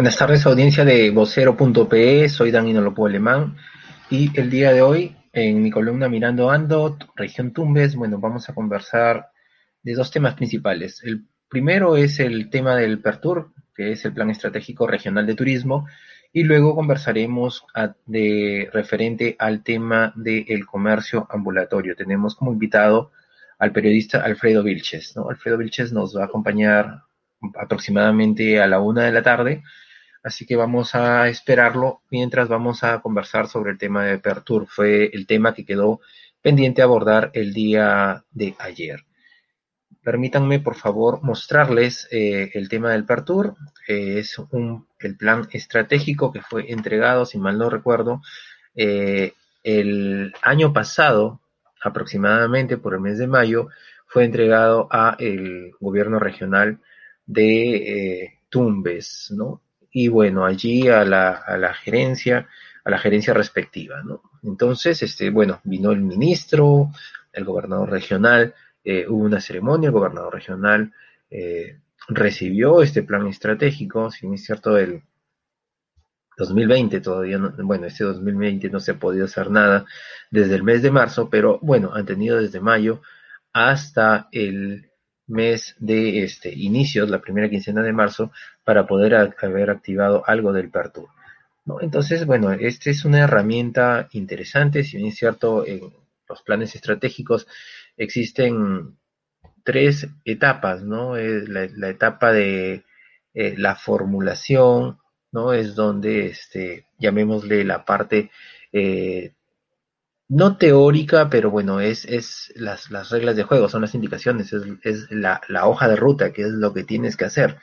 Buenas tardes, audiencia de vocero.pe, soy Danilo Lopo Alemán y el día de hoy en mi columna Mirando Ando, región Tumbes, bueno, vamos a conversar de dos temas principales. El primero es el tema del PERTUR, que es el Plan Estratégico Regional de Turismo, y luego conversaremos de referente al tema del comercio ambulatorio. Tenemos como invitado al periodista Alfredo Vilches, ¿no? Alfredo Vilches nos va a acompañar aproximadamente a la una de la tarde Así que vamos a esperarlo mientras vamos a conversar sobre el tema de Pertur. Fue el tema que quedó pendiente abordar el día de ayer. Permítanme, por favor, mostrarles eh, el tema del Pertur. Eh, es un, el plan estratégico que fue entregado, si mal no recuerdo, eh, el año pasado, aproximadamente por el mes de mayo, fue entregado a el gobierno regional de Tumbes, ¿no? Y bueno, allí a la, a la gerencia, a la gerencia respectiva, ¿no? Entonces, este, bueno, vino el ministro, el gobernador regional, eh, hubo una ceremonia, el gobernador regional eh, recibió este plan estratégico, si es cierto, el 2020 todavía no, bueno, este 2020 no se ha podido hacer nada desde el mes de marzo, pero bueno, han tenido desde mayo hasta el mes de este inicios, la primera quincena de marzo, para poder haber activado algo del Pertur. ¿no? Entonces, bueno, esta es una herramienta interesante, si bien es cierto, en los planes estratégicos existen tres etapas, ¿no? La, etapa de eh, la formulación, ¿no? Es donde, este, llamémosle la parte eh, no teórica, pero bueno, es, es las, las reglas de juego, son las indicaciones, es, es la, la, hoja de ruta, que es lo que tienes que hacer.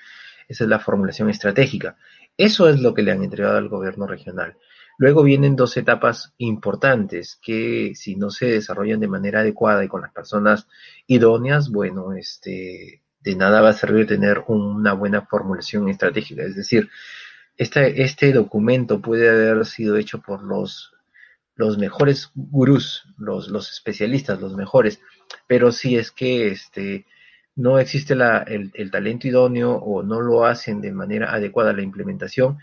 Esa es la formulación estratégica. Eso es lo que le han entregado al gobierno regional. Luego vienen dos etapas importantes que si no se desarrollan de manera adecuada y con las personas idóneas, bueno, este, de nada va a servir tener una buena formulación estratégica. Es decir, este, este documento puede haber sido hecho por los los mejores gurús, los, los especialistas, los mejores, pero si es que este, no existe el, el, talento idóneo o no lo hacen de manera adecuada la implementación,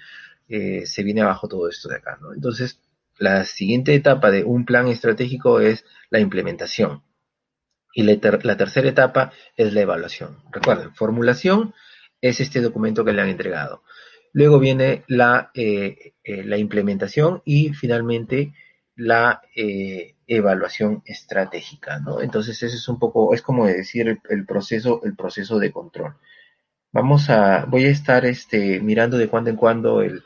eh, se viene abajo todo esto de acá. ¿no? Entonces, la siguiente etapa de un plan estratégico es la implementación. Y la, ter la tercera etapa es la evaluación. Recuerden, formulación es este documento que le han entregado. Luego viene la, eh, eh, la implementación y finalmente la eh, evaluación estratégica, ¿no? Entonces ese es un poco, es como decir el, proceso, el proceso de control. Vamos a, voy a estar este, mirando de cuando en cuando el,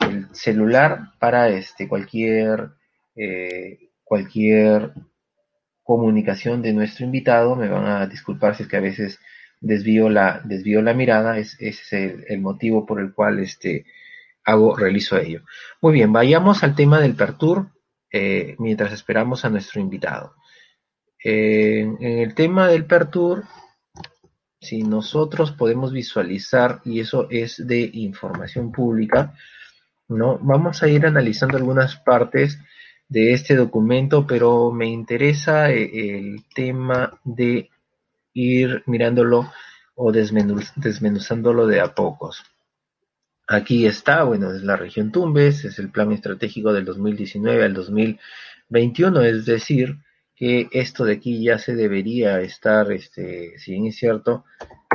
el celular para este, cualquier, eh, cualquier comunicación de nuestro invitado. Me van a disculpar si es que a veces desvío la, desvío la mirada, es, es el, el, motivo por el cual este, hago, realizo ello. Muy bien, vayamos al tema del Pertur. Eh, mientras esperamos a nuestro invitado. en el tema del Pertur, si nosotros podemos visualizar, y eso es de información pública, ¿no? Vamos a ir analizando algunas partes de este documento, pero me interesa eh, el tema de ir mirándolo o desmenuzándolo de a pocos. Aquí está, bueno, es la región Tumbes, es el plan estratégico del 2019 al 2021, es decir, que esto de aquí ya se debería estar, este, si bien es cierto,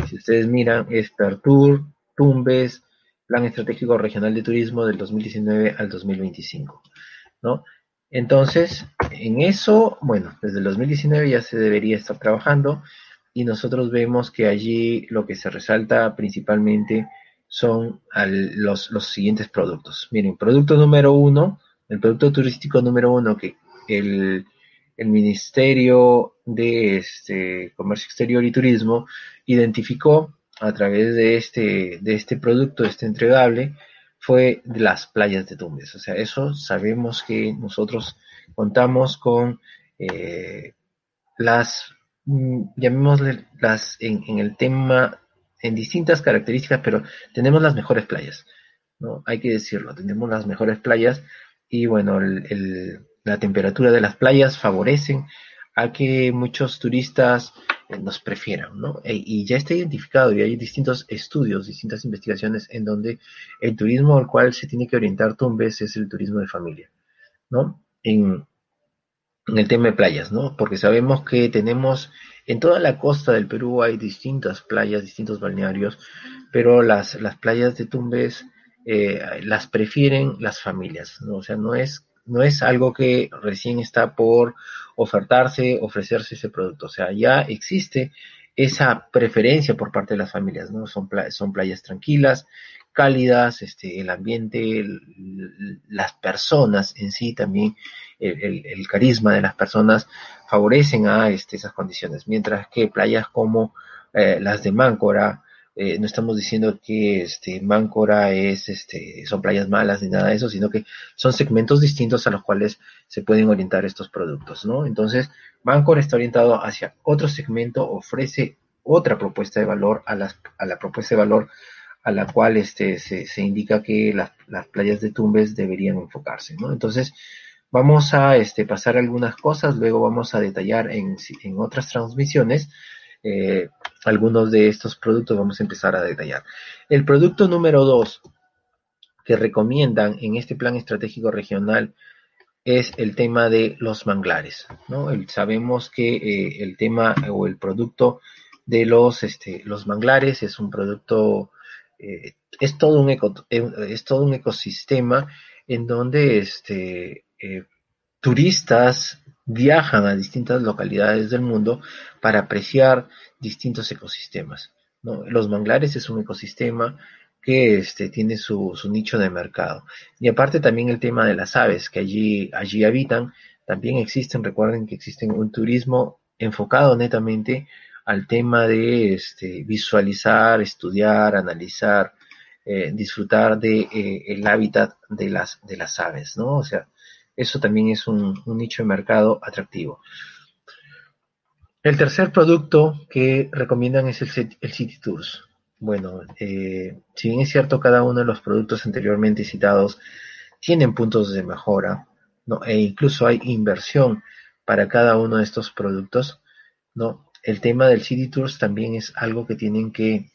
si ustedes miran, es Pertur, Tumbes, Plan Estratégico Regional de Turismo del 2019 al 2025, ¿no? Entonces, en eso, bueno, desde el 2019 ya se debería estar trabajando y nosotros vemos que allí lo que se resalta principalmente son los, los siguientes productos. Miren, producto número uno, el producto turístico número uno que el, el Ministerio de este, Comercio Exterior y Turismo identificó a través de este, de este producto, este entregable, fue de las playas de Tumbes. O sea, eso sabemos que nosotros contamos con eh, las, mm, llamémosle las, en, en, el tema, en distintas características, pero tenemos las mejores playas, ¿no? Hay que decirlo, tenemos las mejores playas y bueno, la temperatura de las playas favorecen a que muchos turistas eh, nos prefieran, ¿no? E, y ya está identificado y hay distintos estudios, distintas investigaciones en donde el turismo al cual se tiene que orientar Tumbes es el turismo de familia, ¿no? En el tema de playas, ¿no? Porque sabemos que tenemos en toda la costa del Perú hay distintas playas, distintos balnearios, pero las, las playas de Tumbes eh, las prefieren las familias, ¿no? O sea, no es no es algo que recién está por ofertarse, ofrecerse ese producto. O sea, ya existe esa preferencia por parte de las familias, ¿no? Son, son playas tranquilas, cálidas, este, el ambiente, las personas en sí también, el, carisma de las personas favorecen a este, esas condiciones, mientras que playas como eh, las de Máncora, eh, no estamos diciendo que este Máncora es este son playas malas ni nada de eso, sino que son segmentos distintos a los cuales se pueden orientar estos productos, ¿no? Entonces, Máncora está orientado hacia otro segmento, ofrece otra propuesta de valor a, las, a la propuesta de valor a la cual este, se, se indica que las, las, playas de Tumbes deberían enfocarse, ¿no? Entonces, vamos a este, pasar algunas cosas, luego vamos a detallar en, otras transmisiones eh, algunos de estos productos vamos a empezar a detallar. El producto número dos que recomiendan en este plan estratégico regional es el tema de los manglares. sabemos que eh, el tema o el producto de los, este, manglares es un producto, eh, es, todo un es todo un ecosistema en donde este, turistas viajan a distintas localidades del mundo para apreciar distintos ecosistemas. Los manglares es un ecosistema que este, tiene su, nicho de mercado. Y aparte también el tema de las aves que allí, allí habitan, también existen, recuerden que existen un turismo enfocado netamente al tema de este, visualizar, estudiar, analizar, eh, disfrutar de eh, el hábitat de las, de las aves, ¿no? O sea, eso también es un, nicho de mercado atractivo. El tercer producto que recomiendan es el, el City Tours. Bueno, eh, si bien es cierto, cada uno de los productos anteriormente citados tienen puntos de mejora, ¿no? e incluso hay inversión para cada uno de estos productos, ¿no? El tema del City Tours también es algo que tienen que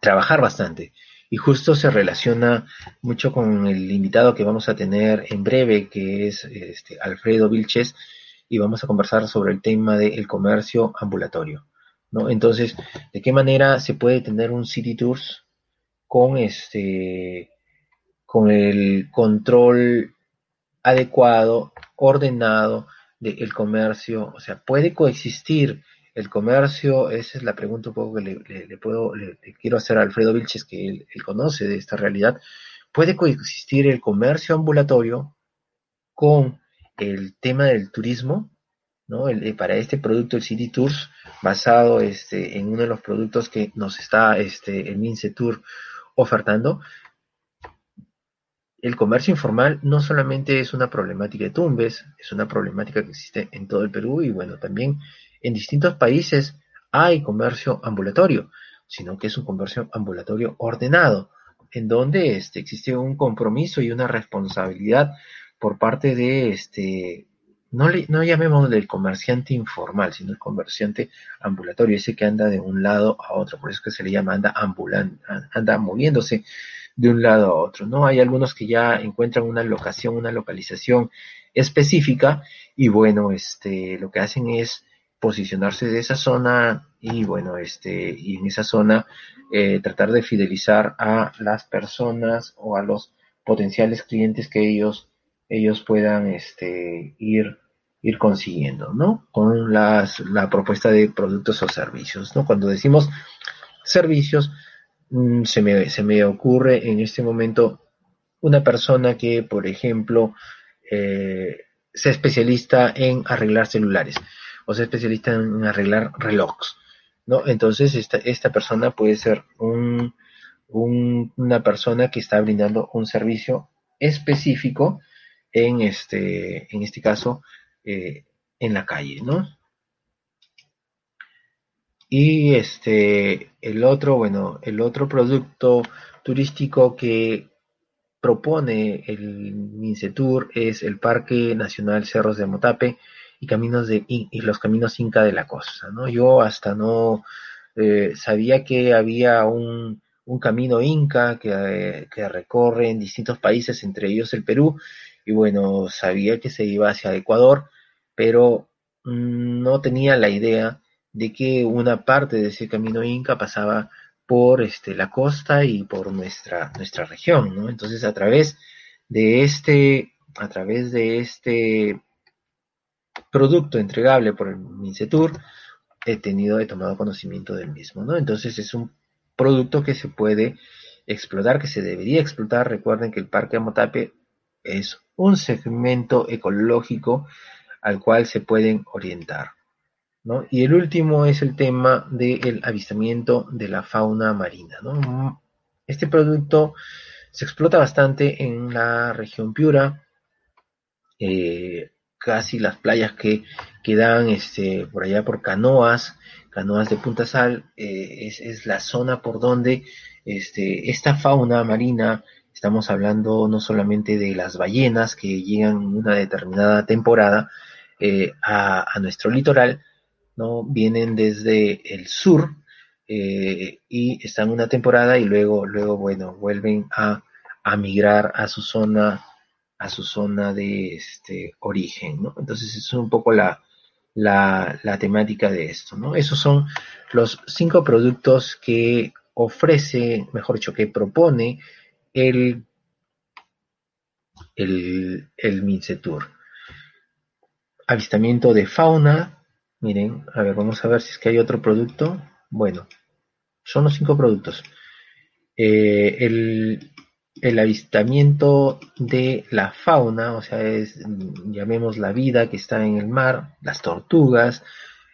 trabajar bastante y justo se relaciona mucho con el invitado que vamos a tener en breve, que es este, Alfredo Vilches, y vamos a conversar sobre el tema del comercio ambulatorio. ¿no? Entonces, ¿de qué manera se puede tener un City Tours con este con el control adecuado, ordenado del comercio? O sea, ¿puede coexistir el comercio, esa es la pregunta un poco que le, puedo, le, quiero hacer a Alfredo Vilches, que él, conoce de esta realidad. ¿Puede coexistir el comercio ambulatorio con el tema del turismo? ¿no? El, para este producto, el City Tours, basado este, en uno de los productos que nos está este, el Mince Tour ofertando, el comercio informal no solamente es una problemática de Tumbes, es una problemática que existe en todo el Perú y bueno, también en distintos países hay comercio ambulatorio, sino que es un comercio ambulatorio ordenado, en donde este, existe un compromiso y una responsabilidad por parte de este no, le, no llamemos del comerciante informal, sino el comerciante ambulatorio, ese que anda de un lado a otro, por eso que se le llama anda ambulante, anda moviéndose de un lado a otro, ¿no? Hay algunos que ya encuentran una locación, una localización específica y bueno, este, lo que hacen es posicionarse de esa zona y bueno, este, y en esa zona eh, tratar de fidelizar a las personas o a los potenciales clientes que ellos, ellos puedan este, ir, ir consiguiendo, ¿no? Con las, la propuesta de productos o servicios, ¿no? Cuando decimos servicios, mm, se, me, se me ocurre en este momento una persona que, por ejemplo, eh, sea especialista en arreglar celulares o sea especialista en arreglar relojes, ¿no? Entonces esta, esta persona puede ser un, una persona que está brindando un servicio específico en este, en este caso, eh, en la calle, ¿no? Y este, el otro, bueno, el otro producto turístico que propone el Mincetur es el Parque Nacional Cerros de Motape y caminos de y los caminos Inca de la costa, ¿no? Yo hasta no eh, sabía que había un, un camino Inca que, que, recorre en distintos países, entre ellos el Perú, y bueno, sabía que se iba hacia Ecuador, pero mm, no tenía la idea de que una parte de ese camino Inca pasaba por este, la costa y por nuestra, nuestra región, ¿no? Entonces, a través de este, a través de este producto entregable por el MINCETUR, he tenido, he tomado conocimiento del mismo, ¿no? Entonces, es un producto que se puede explotar, que se debería explotar. Recuerden que el Parque Amotape es un segmento ecológico al cual se pueden orientar. Y el último es el tema del avistamiento de la fauna marina, Este producto se explota bastante en la región Piura, eh, casi las playas que quedan este, por allá por canoas, canoas de Punta Sal, eh, es, la zona por donde este, esta fauna marina, estamos hablando no solamente de las ballenas que llegan en una determinada temporada eh, a nuestro litoral, ¿no? Vienen desde el sur eh, y están una temporada y luego, luego, bueno, vuelven a, migrar a su zona, a su zona de este origen, ¿no? Entonces, es un poco la, la, temática de esto, ¿no? Esos son los cinco productos que ofrece, mejor dicho, que propone el, el, el. Avistamiento de fauna, Miren, a ver, vamos a ver si es que hay otro producto. Bueno, son los cinco productos. Eh, el, avistamiento de la fauna, o sea, es, llamemos la vida que está en el mar, las tortugas,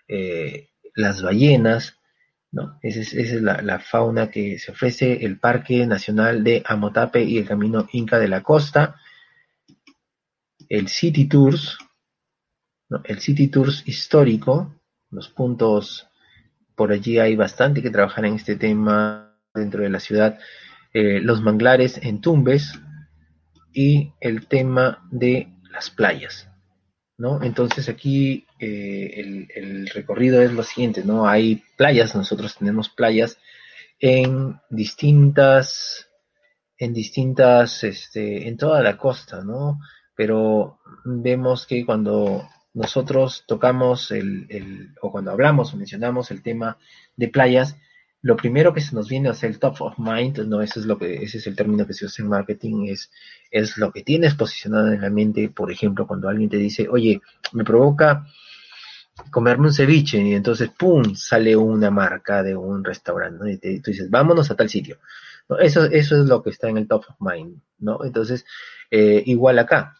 eh, las ballenas, ¿no? Esa es, la, la, fauna que se ofrece el Parque Nacional de Amotape y el Camino Inca de la Costa, el City Tours, el City Tours histórico, los puntos, por allí hay bastante que trabajar en este tema dentro de la ciudad, eh, los manglares en Tumbes y el tema de las playas. ¿no? Entonces aquí eh, el, recorrido es lo siguiente, ¿no? Hay playas, nosotros tenemos playas en distintas, en distintas, este, en toda la costa, ¿no? Pero vemos que cuando nosotros tocamos el, o cuando hablamos o mencionamos el tema de playas, lo primero que se nos viene a ser el top of mind, no, ese es lo que, ese es el término que se usa en marketing, es, es lo que tienes posicionado en la mente, por ejemplo, cuando alguien te dice, oye, me provoca comerme un ceviche, y entonces, ¡pum!, sale una marca de un restaurante, y tú dices, vámonos a tal sitio. ¿No? Eso, eso es lo que está en el top of mind, ¿no? Entonces, eh, igual acá,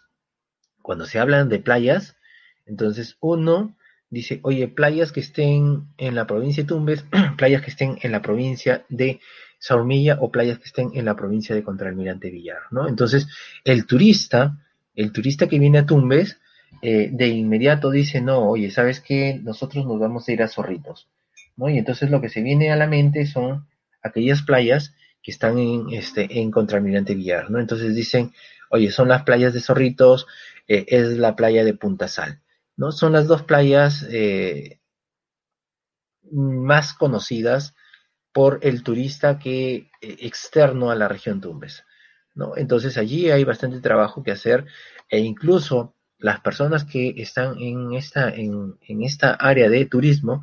cuando se hablan de playas, entonces, uno dice, oye, playas que estén en la provincia de Tumbes, playas que estén en la provincia de Saurmilla o playas que estén en la provincia de Contralmirante Villar, ¿no? Entonces, el turista, el turista que viene a Tumbes, eh, de inmediato dice, no, oye, ¿sabes qué? Nosotros nos vamos a ir a Zorritos, ¿no? Y entonces lo que se viene a la mente son aquellas playas que están en, este, en Contralmirante Villar, ¿no? Entonces dicen, oye, son las playas de Zorritos, eh, es la playa de Punta Sal. ¿No? Son las dos playas eh, más conocidas por el turista que eh, externo a la región Tumbes, ¿no? Entonces allí hay bastante trabajo que hacer e incluso las personas que están en esta, en, en esta área de turismo,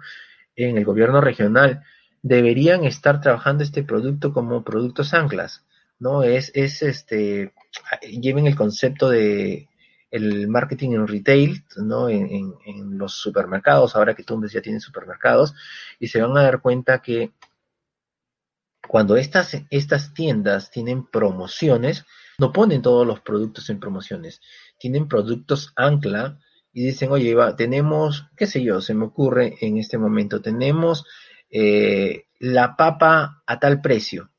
en el gobierno regional, deberían estar trabajando este producto como productos anclas, ¿no? Es, es este, lleven el concepto de el marketing en retail, ¿no? En, los supermercados, ahora que Tumbes ya tiene supermercados, y se van a dar cuenta que cuando estas, estas tiendas tienen promociones, no ponen todos los productos en promociones, tienen productos ancla y dicen, oye, tenemos, qué sé yo, se me ocurre en este momento, tenemos eh, la papa a tal precio.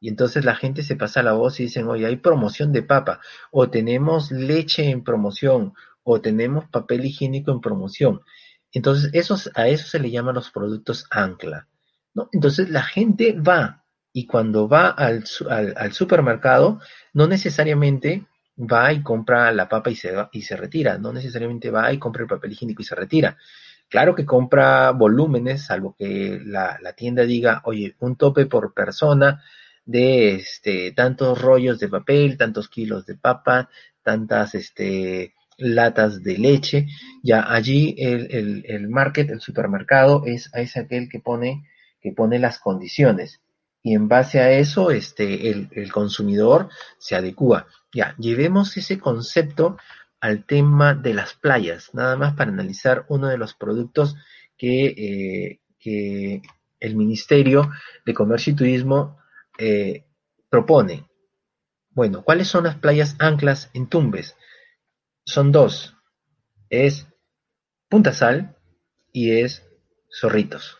Y entonces la gente se pasa la voz y dicen, oye, hay promoción de papa, o tenemos leche en promoción, o tenemos papel higiénico en promoción. Entonces, esos, a eso se le llaman los productos ancla. ¿no? Entonces la gente va y cuando va al, al, supermercado, no necesariamente va y compra la papa y se, y se retira, no necesariamente va y compra el papel higiénico y se retira. Claro que compra volúmenes, salvo que la, la tienda diga, oye, un tope por persona de este, tantos rollos de papel, tantos kilos de papa, tantas este, latas de leche. Ya allí el, el, el market, el supermercado, es, es aquel que pone, que pone las condiciones y en base a eso este, el, consumidor se adecua. Ya, llevemos ese concepto al tema de las playas, nada más para analizar uno de los productos que, eh, que el Ministerio de Comercio y Turismo eh, propone. Bueno, ¿cuáles son las playas anclas en Tumbes? Son dos. Es Punta Sal y es Zorritos.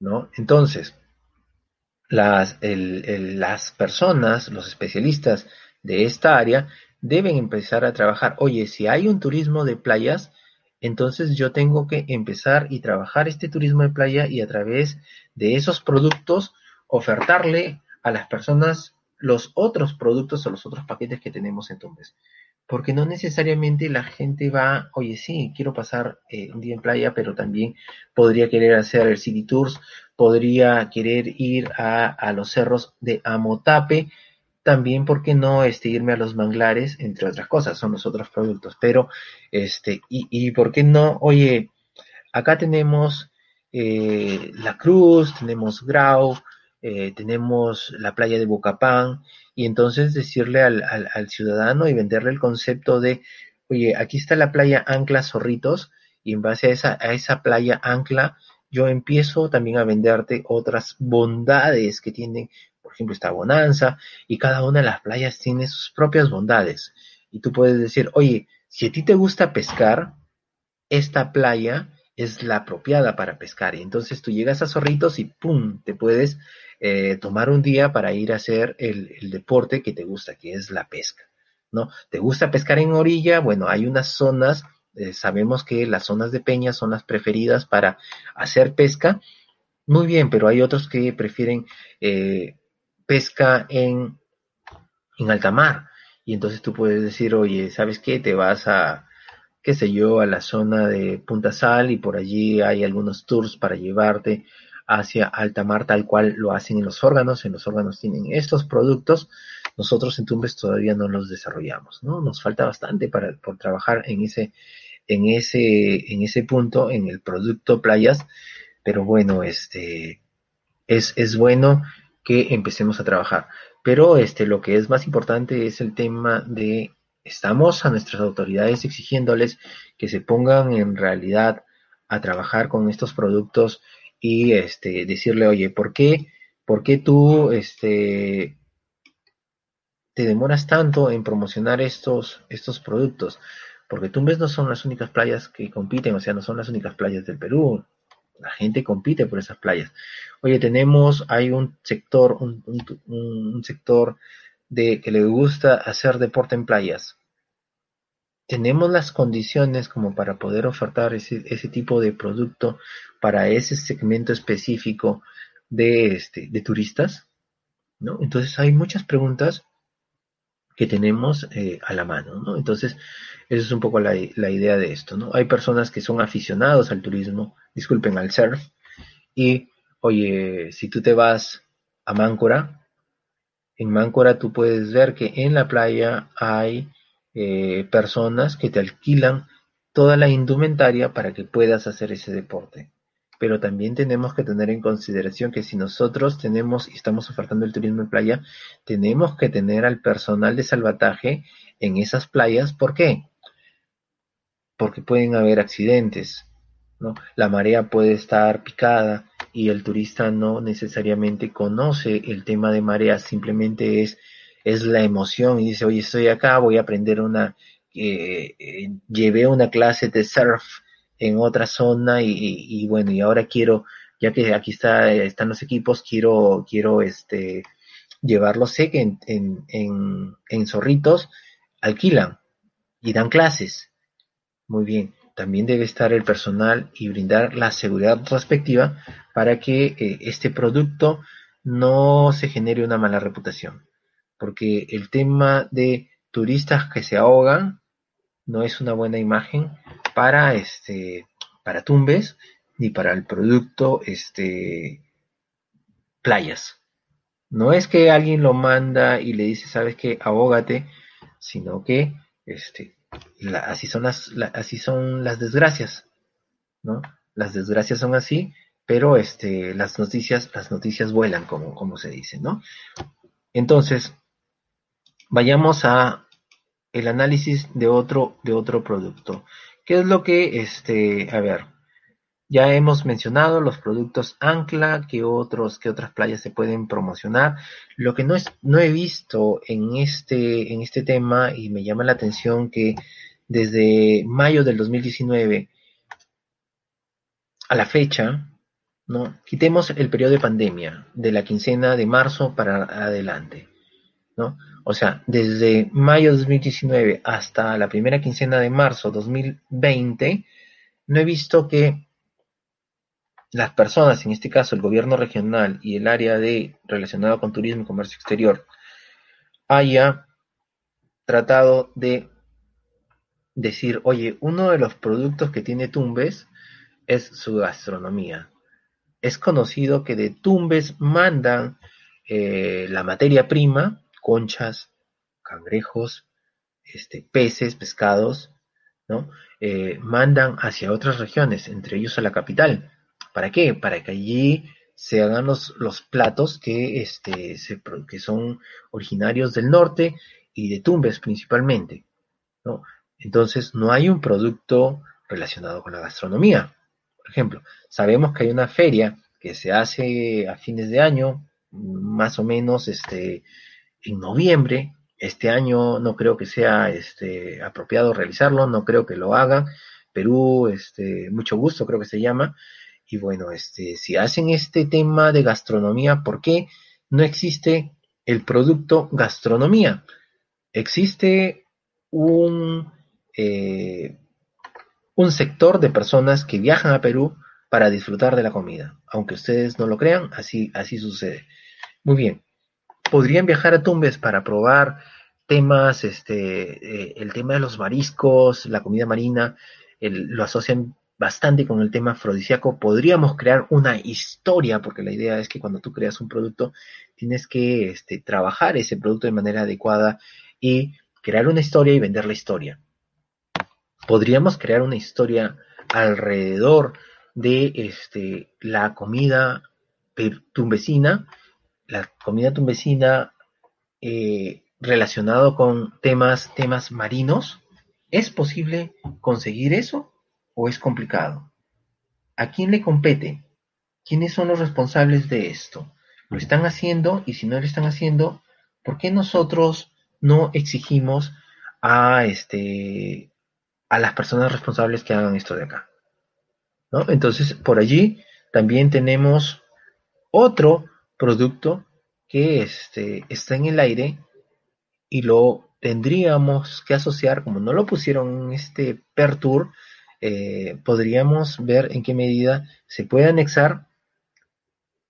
¿No? Entonces, las, las personas, los especialistas de esta área, deben empezar a trabajar. Oye, si hay un turismo de playas, entonces yo tengo que empezar y trabajar este turismo de playa y a través de esos productos ofertarle a las personas los otros productos o los otros paquetes que tenemos entonces porque no necesariamente la gente va, oye, sí, quiero pasar eh, un día en playa, pero también podría querer hacer el City Tours, podría querer ir a, a los cerros de Amotape, también, ¿por qué no este, irme a los manglares, entre otras cosas, son los otros productos, pero, este, y, y ¿por qué no, oye, acá tenemos eh, La Cruz, tenemos Grau, eh, tenemos la playa de Bocapán, y entonces decirle al, al, ciudadano y venderle el concepto de, oye, aquí está la playa Ancla Zorritos, y en base a esa, a esa playa Ancla, yo empiezo también a venderte otras bondades que tienen, por ejemplo, esta bonanza, y cada una de las playas tiene sus propias bondades. Y tú puedes decir, oye, si a ti te gusta pescar, esta playa es la apropiada para pescar. Y entonces tú llegas a Zorritos y ¡pum! te puedes eh, tomar un día para ir a hacer el, deporte que te gusta, que es la pesca, ¿no? ¿Te gusta pescar en orilla? Bueno, hay unas zonas, eh, sabemos que las zonas de peña son las preferidas para hacer pesca. Muy bien, pero hay otros que prefieren eh, pesca en, en alta mar. Y entonces tú puedes decir, oye, ¿sabes qué? Te vas a, qué sé yo, a la zona de Punta Sal y por allí hay algunos tours para llevarte hacia alta mar tal cual lo hacen en los órganos. En los órganos tienen estos productos. Nosotros en Tumbes todavía no los desarrollamos, ¿no? Nos falta bastante para por trabajar en ese, en ese, en ese punto, en el producto playas. Pero bueno, este, es, es bueno que empecemos a trabajar. Pero este, lo que es más importante es el tema de estamos a nuestras autoridades exigiéndoles que se pongan en realidad a trabajar con estos productos y este, decirle, oye, ¿por qué, por qué tú este, te demoras tanto en promocionar estos, estos productos? Porque Tumbes no son las únicas playas que compiten, o sea, no son las únicas playas del Perú. La gente compite por esas playas. Oye, tenemos, hay un sector, un, un, sector de que le gusta hacer deporte en playas tenemos las condiciones como para poder ofertar ese, ese tipo de producto para ese segmento específico de, este, de turistas, ¿no? Entonces hay muchas preguntas que tenemos eh, a la mano, ¿no? Entonces, esa es un poco la, la, idea de esto, ¿no? Hay personas que son aficionados al turismo, disculpen, al surf, y, oye, si tú te vas a Máncora, en Máncora tú puedes ver que en la playa hay eh, personas que te alquilan toda la indumentaria para que puedas hacer ese deporte. Pero también tenemos que tener en consideración que si nosotros tenemos y estamos ofertando el turismo en playa, tenemos que tener al personal de salvataje en esas playas. ¿Por qué? Porque pueden haber accidentes. La marea puede estar picada y el turista no necesariamente conoce el tema de marea, simplemente es es la emoción y dice, oye, estoy acá, voy a aprender una, eh, eh, llevé una clase de surf en otra zona y, bueno, y ahora quiero, ya que aquí está, están los equipos, quiero, quiero este, llevarlos, sé que en, en, en, en Zorritos alquilan y dan clases. Muy bien, también debe estar el personal y brindar la seguridad respectiva para que eh, este producto no se genere una mala reputación porque el tema de turistas que se ahogan no es una buena imagen para este para Tumbes ni para el producto este playas. No es que alguien lo manda y le dice, "¿Sabes qué? Ahógate", sino que este así son las así son las desgracias, ¿no? Las desgracias son así, pero este las noticias las noticias vuelan como como se dice, ¿no? Entonces, vayamos a el análisis de otro, de otro producto. ¿Qué es lo que, este, a ver, ya hemos mencionado los productos Ancla, que otros, que otras playas se pueden promocionar. Lo que no es, no he visto en este, en este tema y me llama la atención que desde mayo del 2019 a la fecha, ¿no? Quitemos el periodo de pandemia, de la quincena de marzo para adelante, ¿no? O sea, desde mayo de 2019 hasta la primera quincena de marzo 2020, no he visto que las personas, en este caso el gobierno regional y el área de relacionado con turismo y comercio exterior, haya tratado de decir, oye, uno de los productos que tiene Tumbes es su gastronomía. Es conocido que de Tumbes mandan eh, la materia prima conchas, cangrejos, este, peces, pescados, ¿no? Eh, mandan hacia otras regiones, entre ellos a la capital. ¿Para qué? Para que allí se hagan los, platos que, este, que son originarios del norte y de Tumbes principalmente. Entonces, no hay un producto relacionado con la gastronomía. Por ejemplo, sabemos que hay una feria que se hace a fines de año, más o menos, este, en noviembre. Este año no creo que sea este, apropiado realizarlo, no creo que lo hagan. Perú, este, mucho gusto creo que se llama. Y bueno, este, si hacen este tema de gastronomía, ¿por qué no existe el producto gastronomía? Existe un, eh, un sector de personas que viajan a Perú para disfrutar de la comida. Aunque ustedes no lo crean, así, así sucede. Muy bien podrían viajar a Tumbes para probar temas, este, eh, el tema de los mariscos, la comida marina, lo asocian bastante con el tema afrodisíaco. Podríamos crear una historia, porque la idea es que cuando tú creas un producto, tienes que este, trabajar ese producto de manera adecuada y crear una historia y vender la historia. Podríamos crear una historia alrededor de este, la comida tumbesina la comida tumbesina eh, relacionado con temas, temas marinos, ¿es posible conseguir eso o es complicado? ¿A quién le compete? ¿Quiénes son los responsables de esto? ¿Lo están haciendo? Y si no lo están haciendo, ¿por qué nosotros no exigimos a este a las personas responsables que hagan esto de acá? ¿No? Entonces, por allí también tenemos otro producto que este, está en el aire y lo tendríamos que asociar, como no lo pusieron en este per tour, eh, podríamos ver en qué medida se puede anexar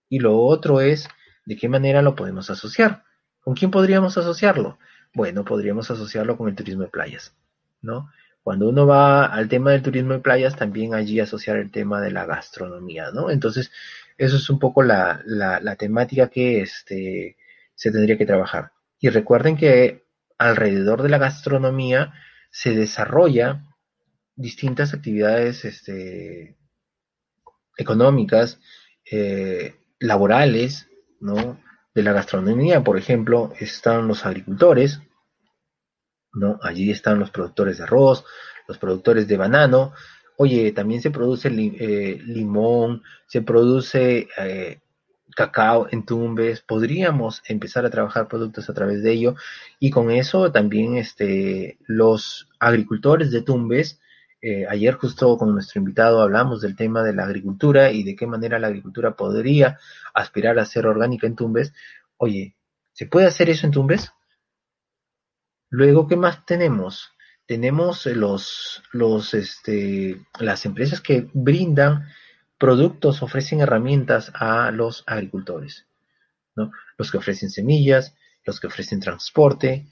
y lo otro es de qué manera lo podemos asociar. ¿Con quién podríamos asociarlo? Bueno, podríamos asociarlo con el turismo de playas, ¿no? Cuando uno va al tema del turismo de playas, también allí asociar el tema de la gastronomía, ¿no? Entonces, eso es un poco la, la, temática que este, se tendría que trabajar. Y recuerden que alrededor de la gastronomía se desarrolla distintas actividades este, económicas, eh, laborales, ¿no? De la gastronomía, por ejemplo, están los agricultores, ¿no? Allí están los productores de arroz, los productores de banano. Oye, también se produce eh, limón, se produce eh, cacao en Tumbes. Podríamos empezar a trabajar productos a través de ello y con eso también este, los agricultores de Tumbes eh, ayer justo con nuestro invitado hablamos del tema de la agricultura y de qué manera la agricultura podría aspirar a ser orgánica en Tumbes. Oye, ¿se puede hacer eso en Tumbes? Luego, ¿qué más tenemos? Tenemos los, los, este, las empresas que brindan productos, ofrecen herramientas a los agricultores, ¿no? Los que ofrecen semillas, los que ofrecen transporte.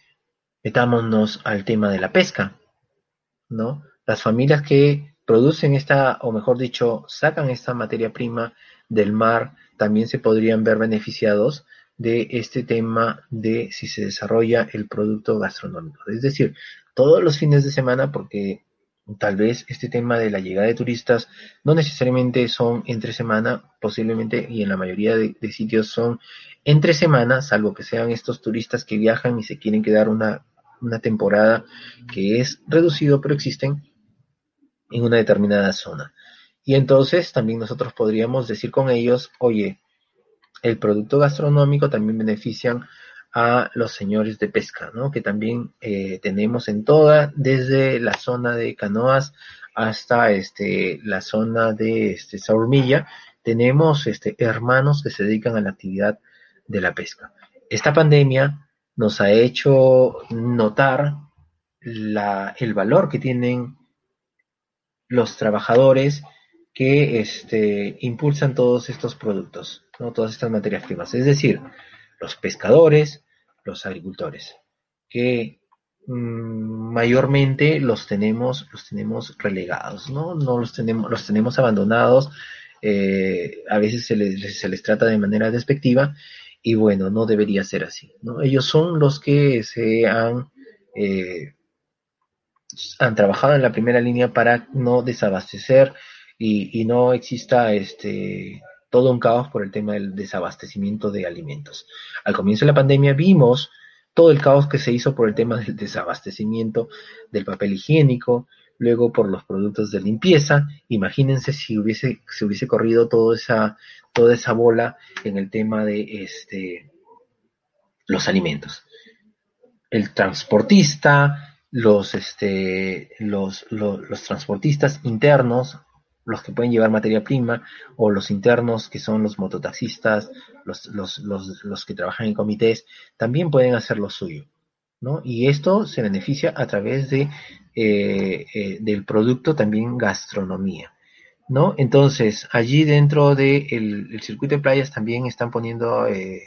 Metámonos al tema de la pesca, ¿no? Las familias que producen esta, o mejor dicho, sacan esta materia prima del mar, también se podrían ver beneficiados de este tema de si se desarrolla el producto gastronómico. Es decir, todos los fines de semana, porque tal vez este tema de la llegada de turistas no necesariamente son entre semana, posiblemente y en la mayoría de, sitios son entre semana, salvo que sean estos turistas que viajan y se quieren quedar una, una temporada que es reducido, pero existen en una determinada zona. Y entonces también nosotros podríamos decir con ellos, oye, el producto gastronómico también benefician a los señores de pesca, ¿no? Que también eh, tenemos en toda, desde la zona de Canoas hasta este, la zona de este, Saurmilla, tenemos este, hermanos que se dedican a la actividad de la pesca. Esta pandemia nos ha hecho notar la, el valor que tienen los trabajadores que este, impulsan todos estos productos, ¿no? todas estas materias primas. Es decir, los pescadores, los agricultores, que mm, mayormente los tenemos, los tenemos relegados, ¿no? No los tenemos, los tenemos abandonados, eh, a veces se les, se les trata de manera despectiva, y bueno, no debería ser así, ¿no? Ellos son los que se han eh, han trabajado en la primera línea para no desabastecer y, no exista este todo un caos por el tema del desabastecimiento de alimentos. Al comienzo de la pandemia vimos todo el caos que se hizo por el tema del desabastecimiento del papel higiénico, luego por los productos de limpieza. Imagínense si hubiese, se hubiese corrido toda esa, bola en el tema de este, los alimentos. El transportista, los, este, transportistas internos, los que pueden llevar materia prima, o los internos que son los mototaxistas, los, los, los, los que trabajan en comités, también pueden hacer lo suyo. ¿no? Y esto se beneficia a través de, eh, eh, del producto también gastronomía. ¿no? Entonces, allí dentro del de circuito de playas también están poniendo eh,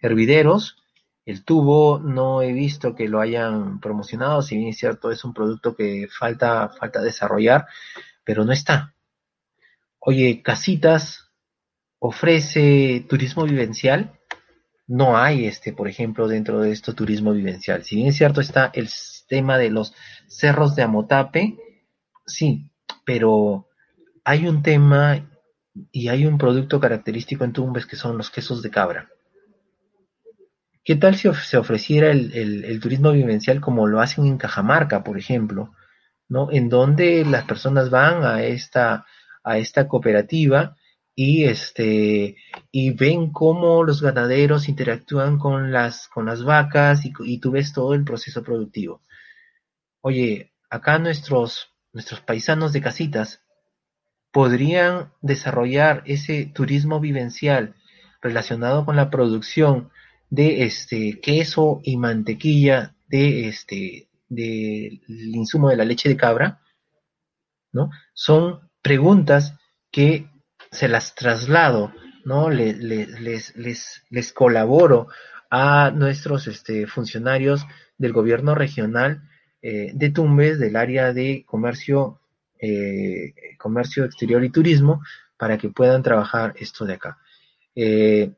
hervideros el tubo no he visto que lo hayan promocionado, si bien es cierto, es un producto que falta, falta desarrollar, pero no está. Oye, Casitas ofrece turismo vivencial. No hay este, por ejemplo, dentro de esto turismo vivencial. Si bien es cierto, está el tema de los cerros de Amotape, sí, pero hay un tema y hay un producto característico en Tumbes que son los quesos de cabra. ¿Qué tal si se ofreciera el, turismo vivencial como lo hacen en Cajamarca, por ejemplo, ¿no? En donde las personas van a esta, a esta cooperativa y este y ven cómo los ganaderos interactúan con las con las vacas y, y, tú ves todo el proceso productivo. Oye, acá nuestros nuestros paisanos de casitas podrían desarrollar ese turismo vivencial relacionado con la producción de este queso y mantequilla de este del insumo de la leche de cabra, ¿no? Son preguntas que se las traslado, ¿no? Les, les, les, les colaboro a nuestros este, funcionarios del gobierno regional eh, de Tumbes, del área de comercio, eh, comercio exterior y turismo, para que puedan trabajar esto de acá. Eh,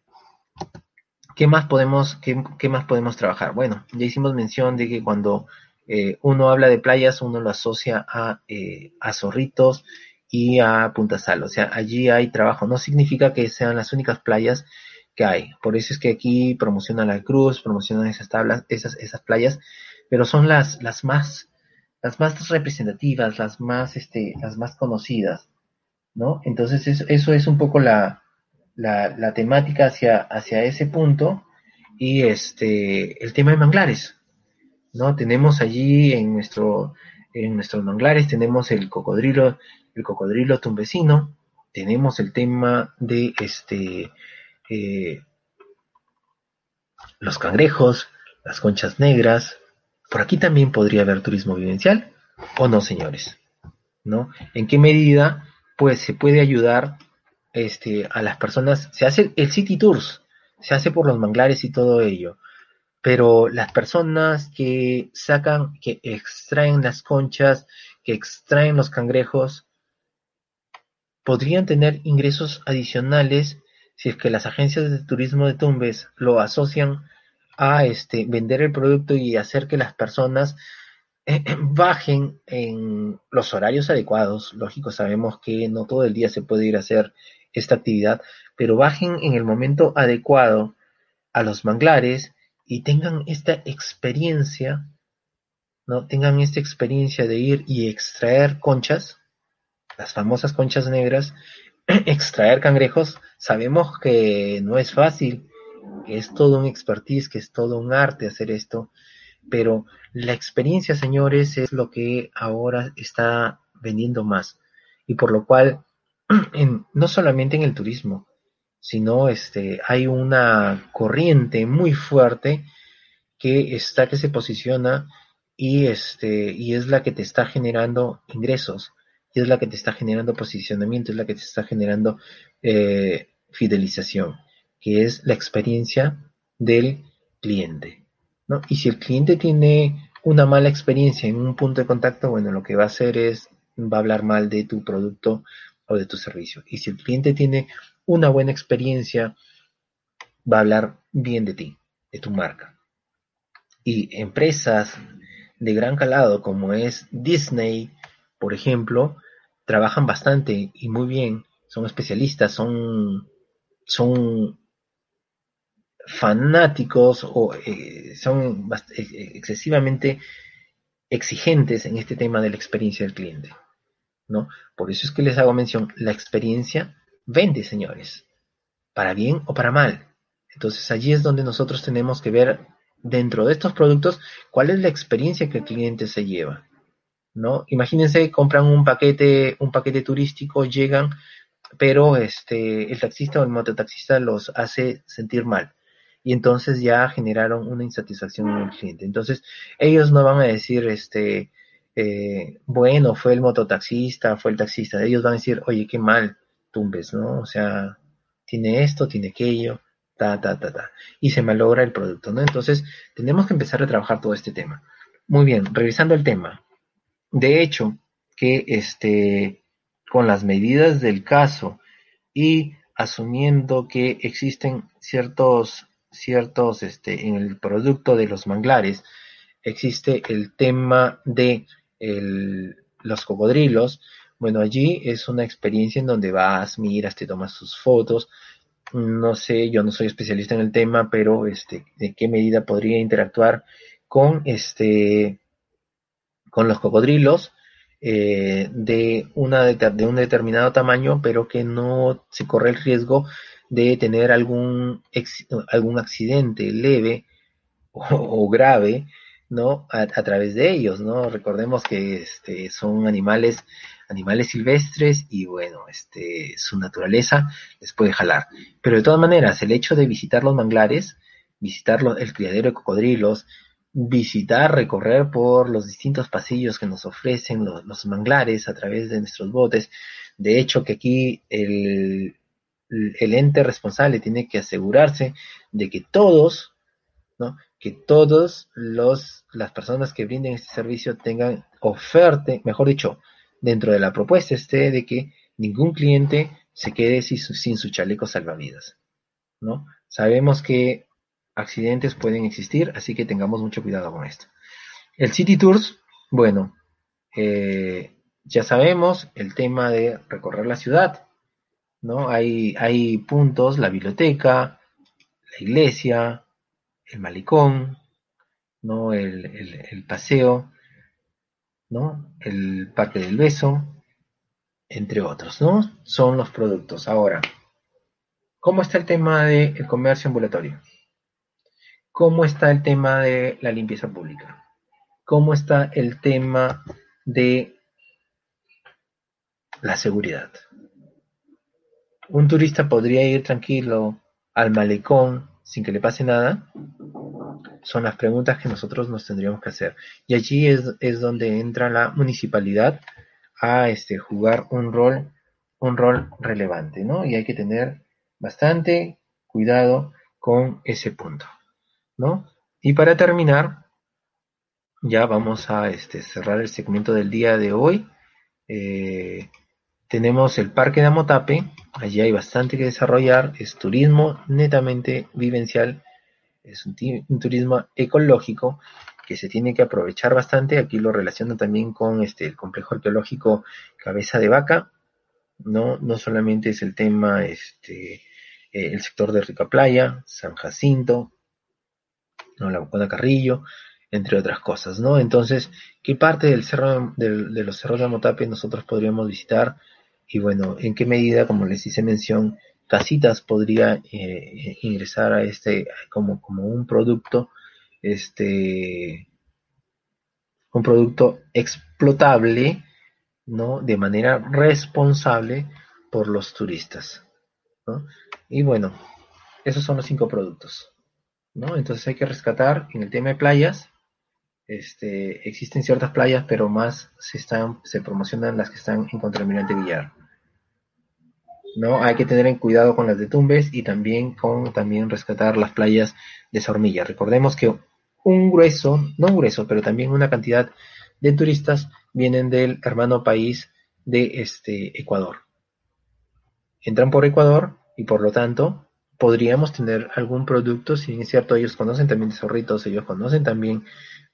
¿qué más podemos, qué, más podemos trabajar? Bueno, ya hicimos mención de que cuando uno habla de playas, uno lo asocia a, a Zorritos y a Punta Sal. O sea, allí hay trabajo. No significa que sean las únicas playas que hay. Por eso es que aquí promocionan la cruz, promocionan esas tablas, esas, esas playas, pero son las, las más, las más representativas, las más, este, las más conocidas, ¿no? Entonces eso, eso es un poco la, la, la, temática hacia, hacia ese punto y este, el tema de manglares, ¿no? Tenemos allí en nuestro, en nuestros manglares tenemos el cocodrilo, el cocodrilo tumbesino, tenemos el tema de este, eh, los cangrejos, las conchas negras. Por aquí también podría haber turismo vivencial, ¿o no, señores? ¿No? ¿En qué medida, pues, se puede ayudar este, a las personas? Se hace el City Tours, se hace por los manglares y todo ello, pero las personas que sacan, que extraen las conchas, que extraen los cangrejos, podrían tener ingresos adicionales si es que las agencias de turismo de Tumbes lo asocian a este vender el producto y hacer que las personas eh, bajen en los horarios adecuados. Lógico, sabemos que no todo el día se puede ir a hacer esta actividad, pero bajen en el momento adecuado a los manglares y tengan esta experiencia, ¿no? Tengan esta experiencia de ir y extraer conchas, las famosas conchas negras, extraer cangrejos, sabemos que no es fácil, que es todo un expertise, que es todo un arte hacer esto, pero la experiencia, señores, es lo que ahora está vendiendo más. Y por lo cual, no solamente en el turismo, sino este, hay una corriente muy fuerte que está, que se posiciona y este, y es la que te está generando ingresos y es la que te está generando posicionamiento, es la que te está generando eh, fidelización, que es la experiencia del cliente. ¿no? Y si el cliente tiene una mala experiencia en un punto de contacto, bueno, lo que va a hacer es, va a hablar mal de tu producto o de tu servicio. Y si el cliente tiene una buena experiencia, va a hablar bien de ti, de tu marca. Y empresas de gran calado como es Disney, por ejemplo, trabajan bastante y muy bien, son especialistas, son, fanáticos o eh, son eh, excesivamente exigentes en este tema de la experiencia del cliente. ¿no? Por eso es que les hago mención, la experiencia vende, señores, para bien o para mal. Entonces allí es donde nosotros tenemos que ver dentro de estos productos cuál es la experiencia que el cliente se lleva. ¿no? Imagínense, compran un paquete, un paquete turístico, llegan, pero este, el taxista o el mototaxista los hace sentir mal. Y entonces ya generaron una insatisfacción en el cliente. Entonces, ellos no van a decir, este, eh, bueno, fue el mototaxista, fue el taxista. Ellos van a decir, oye, qué mal, tumbes, ¿no? O sea, tiene esto, tiene aquello, ta, ta, ta, ta. Y se malogra el producto, ¿no? Entonces, tenemos que empezar a trabajar todo este tema. Muy bien, revisando el tema. De hecho, que este, con las medidas del caso y asumiendo que existen ciertos, ciertos, este, en el producto de los manglares, existe el tema de los cocodrilos, bueno, allí es una experiencia en donde vas, miras, te tomas sus fotos. No sé, yo no soy especialista en el tema, pero este, de qué medida podría interactuar con este, con los cocodrilos eh, de, una, de un determinado tamaño, pero que no se corre el riesgo de tener algún accidente leve o, grave, ¿no? A, través de ellos, ¿no? Recordemos que este, son animales, animales silvestres y bueno, este, su naturaleza les puede jalar. Pero de todas maneras, el hecho de visitar los manglares, visitar el criadero de cocodrilos, visitar, recorrer por los distintos pasillos que nos ofrecen los, manglares a través de nuestros botes. De hecho, que aquí el, el ente responsable tiene que asegurarse de que todos, ¿no? Que todos los, las personas que brinden este servicio tengan oferta, mejor dicho, dentro de la propuesta esté de que ningún cliente se quede sin su, sin su chaleco salvavidas, ¿no? Sabemos que accidentes pueden existir, así que tengamos mucho cuidado con esto. El City Tours, bueno, eh, ya sabemos el tema de recorrer la ciudad, ¿no? Hay, hay puntos, la biblioteca, la iglesia, el malecón, ¿no? El, el, paseo, ¿no? El parque del beso, entre otros, ¿no? Son los productos. Ahora, ¿cómo está el tema del comercio ambulatorio? ¿Cómo está el tema de la limpieza pública? ¿Cómo está el tema de la seguridad? ¿Un turista podría ir tranquilo al malecón sin que le pase nada? Son las preguntas que nosotros nos tendríamos que hacer. Y allí es, es donde entra la municipalidad a este, jugar un rol, un rol relevante, ¿no? Y hay que tener bastante cuidado con ese punto, ¿no? Y para terminar, ya vamos a este, cerrar el segmento del día de hoy. Eh, tenemos el Parque de Amotape, allí hay bastante que desarrollar, es turismo netamente vivencial, es un, turismo ecológico que se tiene que aprovechar bastante, aquí lo relaciono también con este, el complejo arqueológico Cabeza de Vaca, no, no solamente es el tema, este, eh, el sector de Rica Playa, San Jacinto, no, la Bocona Carrillo, entre otras cosas, ¿no? Entonces, ¿qué parte del cerro de, los cerros de Amotape nosotros podríamos visitar? Y bueno, ¿en qué medida, como les hice mención, Casitas podría eh, ingresar a este como, como un producto, este, un producto explotable, ¿no? De manera responsable por los turistas, ¿no? Y bueno, esos son los cinco productos, ¿no? Entonces hay que rescatar en el tema de playas, este, existen ciertas playas, pero más se promocionan las que están en Villar. ¿No? Hay que tener en cuidado con las de Tumbes y también con también rescatar las playas de Sormilla. Recordemos que un grueso, no un grueso, pero también una cantidad de turistas vienen del hermano país de este Ecuador. Entran por Ecuador y por lo tanto podríamos tener algún producto, si bien es cierto, ellos conocen también de Zorritos, ellos conocen también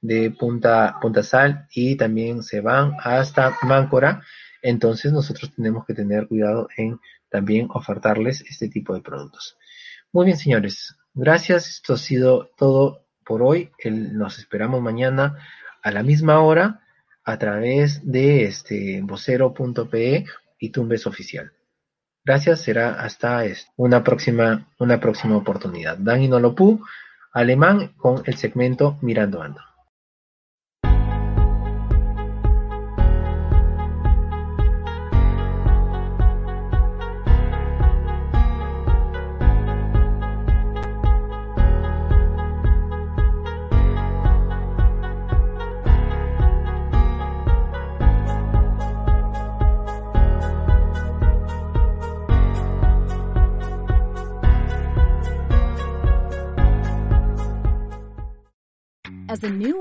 de Punta, Punta Sal y también se van hasta Máncora. Entonces nosotros tenemos que tener cuidado en también ofertarles este tipo de productos. Muy bien, señores. Gracias. Esto ha sido todo por hoy. nos esperamos mañana a la misma hora a través de este vocero.pe y Tumbes Oficial. Gracias, será hasta una próxima, una próxima oportunidad. Dani Nolopú, alemán, con el segmento Mirando Ando.